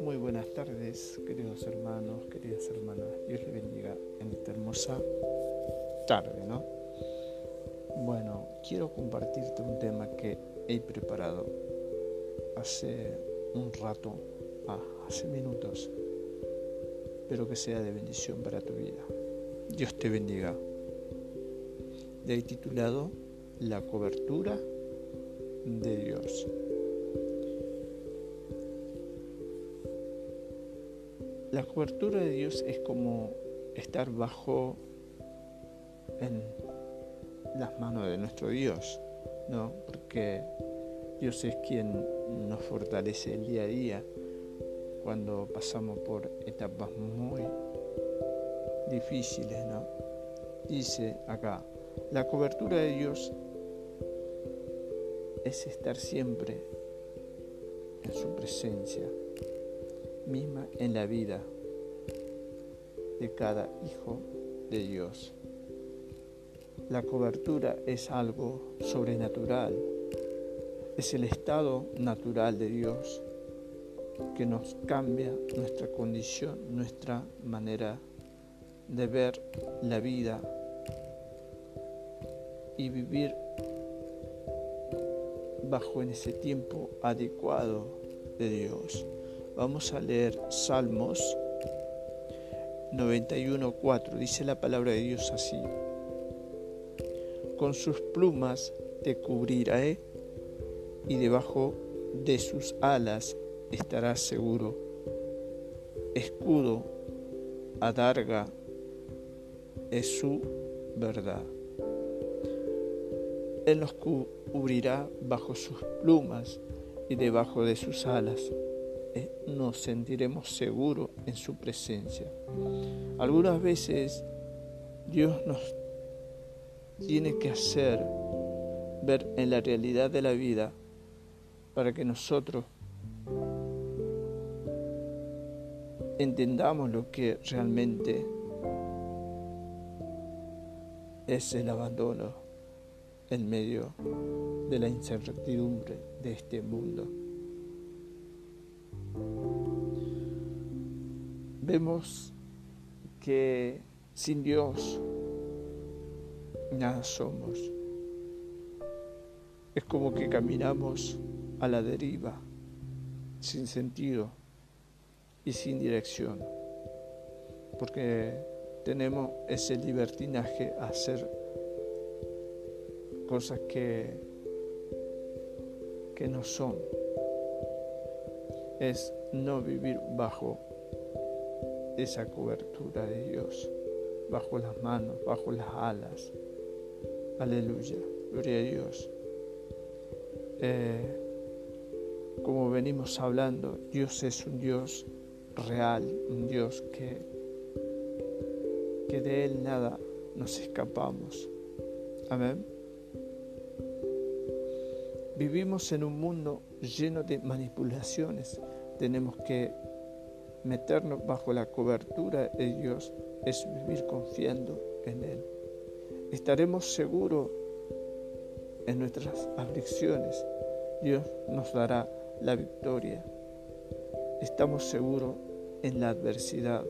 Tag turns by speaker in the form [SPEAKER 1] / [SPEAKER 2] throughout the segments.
[SPEAKER 1] Muy buenas tardes, queridos hermanos, queridas hermanas. Dios les bendiga en esta hermosa tarde, ¿no? Bueno, quiero compartirte un tema que he preparado hace un rato, ah, hace minutos, pero que sea de bendición para tu vida. Dios te bendiga. Le he titulado La cobertura de Dios. La cobertura de Dios es como estar bajo en las manos de nuestro Dios, ¿no? Porque Dios es quien nos fortalece el día a día cuando pasamos por etapas muy difíciles, ¿no? Dice acá, la cobertura de Dios es estar siempre en su presencia misma en la vida de cada hijo de Dios. La cobertura es algo sobrenatural, es el estado natural de Dios que nos cambia nuestra condición, nuestra manera de ver la vida y vivir bajo en ese tiempo adecuado de Dios. Vamos a leer Salmos 91.4. Dice la palabra de Dios así. Con sus plumas te cubriré y debajo de sus alas estarás seguro. Escudo, adarga, es su verdad. Él nos cubrirá bajo sus plumas y debajo de sus alas eh, nos sentiremos seguros en su presencia. Algunas veces Dios nos tiene que hacer ver en la realidad de la vida para que nosotros entendamos lo que realmente es el abandono en medio de la incertidumbre de este mundo. Vemos que sin Dios nada somos. Es como que caminamos a la deriva, sin sentido y sin dirección, porque tenemos ese libertinaje a hacer cosas que, que no son. Es no vivir bajo esa cobertura de Dios, bajo las manos, bajo las alas. Aleluya, gloria a Dios. Eh, como venimos hablando, Dios es un Dios real, un Dios que, que de Él nada nos escapamos. Amén. Vivimos en un mundo lleno de manipulaciones. Tenemos que meternos bajo la cobertura de Dios, es vivir confiando en Él. Estaremos seguros en nuestras aflicciones. Dios nos dará la victoria. Estamos seguros en la adversidad.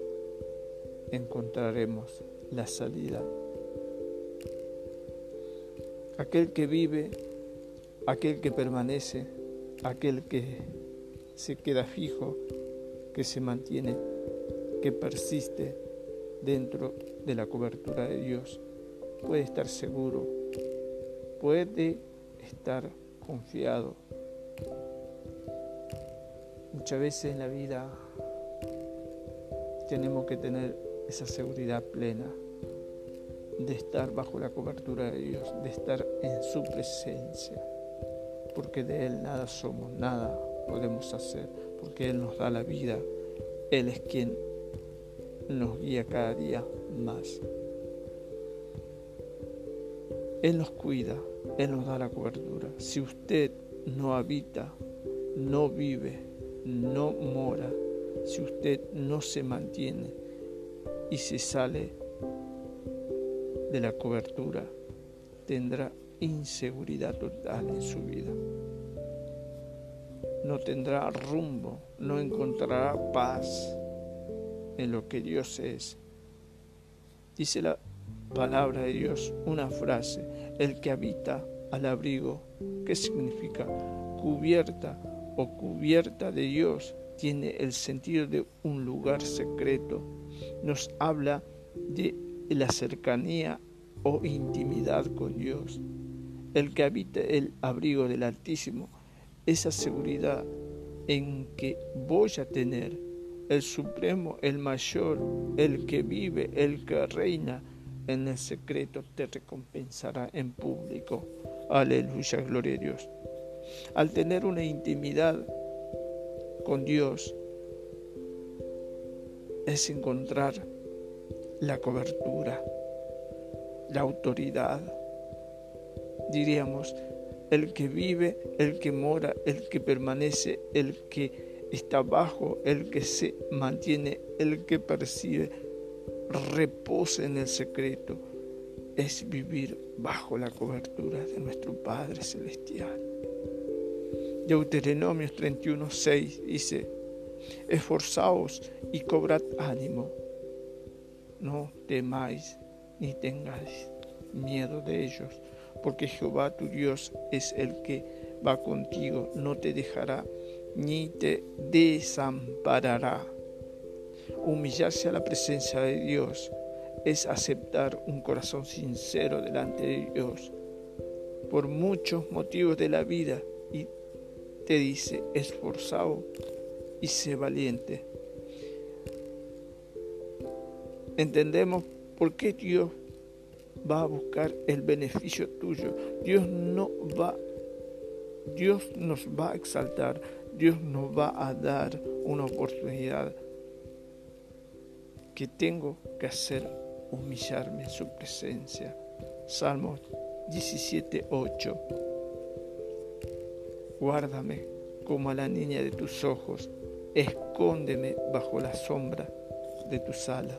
[SPEAKER 1] Encontraremos la salida. Aquel que vive, aquel que permanece, aquel que se queda fijo, que se mantiene, que persiste dentro de la cobertura de Dios, puede estar seguro, puede estar confiado. Muchas veces en la vida tenemos que tener esa seguridad plena de estar bajo la cobertura de Dios, de estar en su presencia, porque de Él nada somos, nada podemos hacer porque Él nos da la vida. Él es quien nos guía cada día más. Él nos cuida, Él nos da la cobertura. Si usted no habita, no vive, no mora, si usted no se mantiene y se sale de la cobertura, tendrá inseguridad total en su vida. No tendrá rumbo, no encontrará paz en lo que Dios es. Dice la palabra de Dios una frase, el que habita al abrigo, ¿qué significa? Cubierta o cubierta de Dios, tiene el sentido de un lugar secreto. Nos habla de la cercanía o intimidad con Dios. El que habita el abrigo del Altísimo, esa seguridad en que voy a tener el Supremo, el Mayor, el que vive, el que reina en el secreto, te recompensará en público. Aleluya, gloria a Dios. Al tener una intimidad con Dios, es encontrar la cobertura, la autoridad. Diríamos, el que vive, el que mora, el que permanece, el que está bajo, el que se mantiene, el que percibe, reposa en el secreto, es vivir bajo la cobertura de nuestro Padre Celestial. Deuteronomios 31, 6 dice, esforzaos y cobrad ánimo, no temáis ni tengáis miedo de ellos, porque Jehová tu Dios es el que va contigo, no te dejará ni te desamparará. Humillarse a la presencia de Dios es aceptar un corazón sincero delante de Dios por muchos motivos de la vida y te dice esforzado y sé valiente. Entendemos por qué Dios va a buscar el beneficio tuyo. Dios no va Dios nos va a exaltar, Dios nos va a dar una oportunidad que tengo que hacer humillarme en su presencia. Salmo 17:8. Guárdame como a la niña de tus ojos, escóndeme bajo la sombra de tu sala.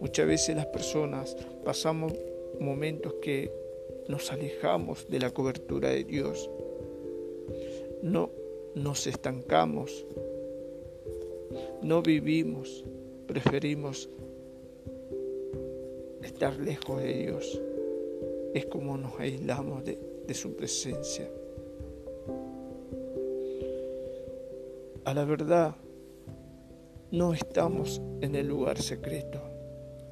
[SPEAKER 1] Muchas veces las personas pasamos momentos que nos alejamos de la cobertura de Dios. No nos estancamos, no vivimos, preferimos estar lejos de Dios. Es como nos aislamos de, su presencia. A la verdad, no estamos en el lugar secreto.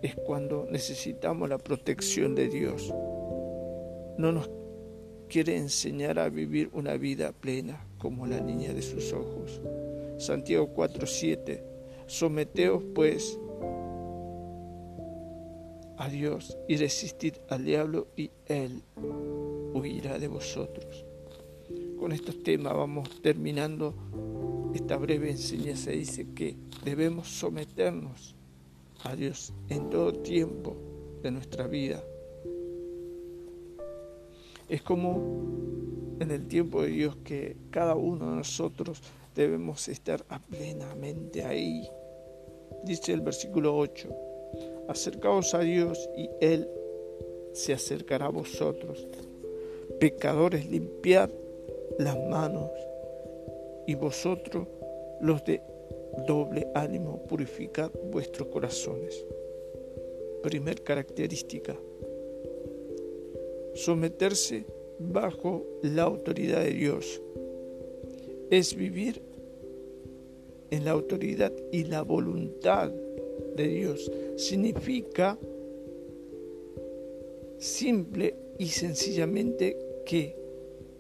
[SPEAKER 1] Es cuando necesitamos la protección de Dios. No nos quiere enseñar a vivir una vida plena como la niña de sus ojos. Santiago 4:7. Someteos pues a Dios y resistid al diablo y él huirá de vosotros. Con estos temas vamos terminando esta breve enseñanza. Dice que debemos someternos a Dios en todo tiempo de nuestra vida. Es como en el tiempo de Dios que cada uno de nosotros debemos estar plenamente ahí. Dice el versículo 8, acercaos a Dios y Él se acercará a vosotros. Pecadores, limpiad las manos y vosotros los de doble ánimo, purificad vuestros corazones. Primer característica, someterse bajo la autoridad de Dios. Es vivir en la autoridad y la voluntad de Dios. Significa simple y sencillamente que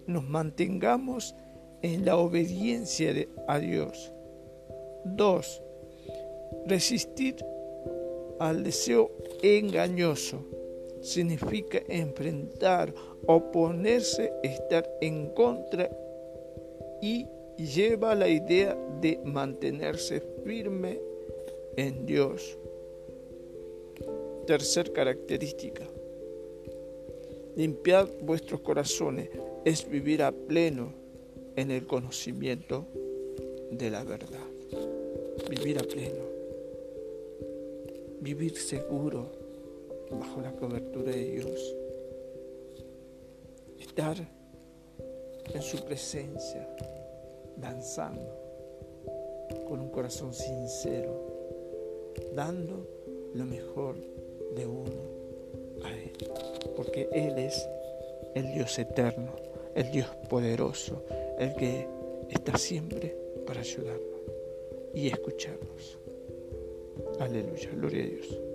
[SPEAKER 1] nos mantengamos en la obediencia a Dios. Dos, resistir al deseo engañoso significa enfrentar, oponerse, estar en contra y lleva la idea de mantenerse firme en Dios. Tercer característica. Limpiad vuestros corazones es vivir a pleno en el conocimiento de la verdad. Vivir a pleno. Vivir seguro bajo la cobertura de Dios. estar en su presencia, danzando, con un corazón sincero, dando lo mejor de uno a Él. Porque Él es el Dios eterno, el Dios poderoso, el que está siempre para ayudarnos y escucharnos. Aleluya, gloria a Dios.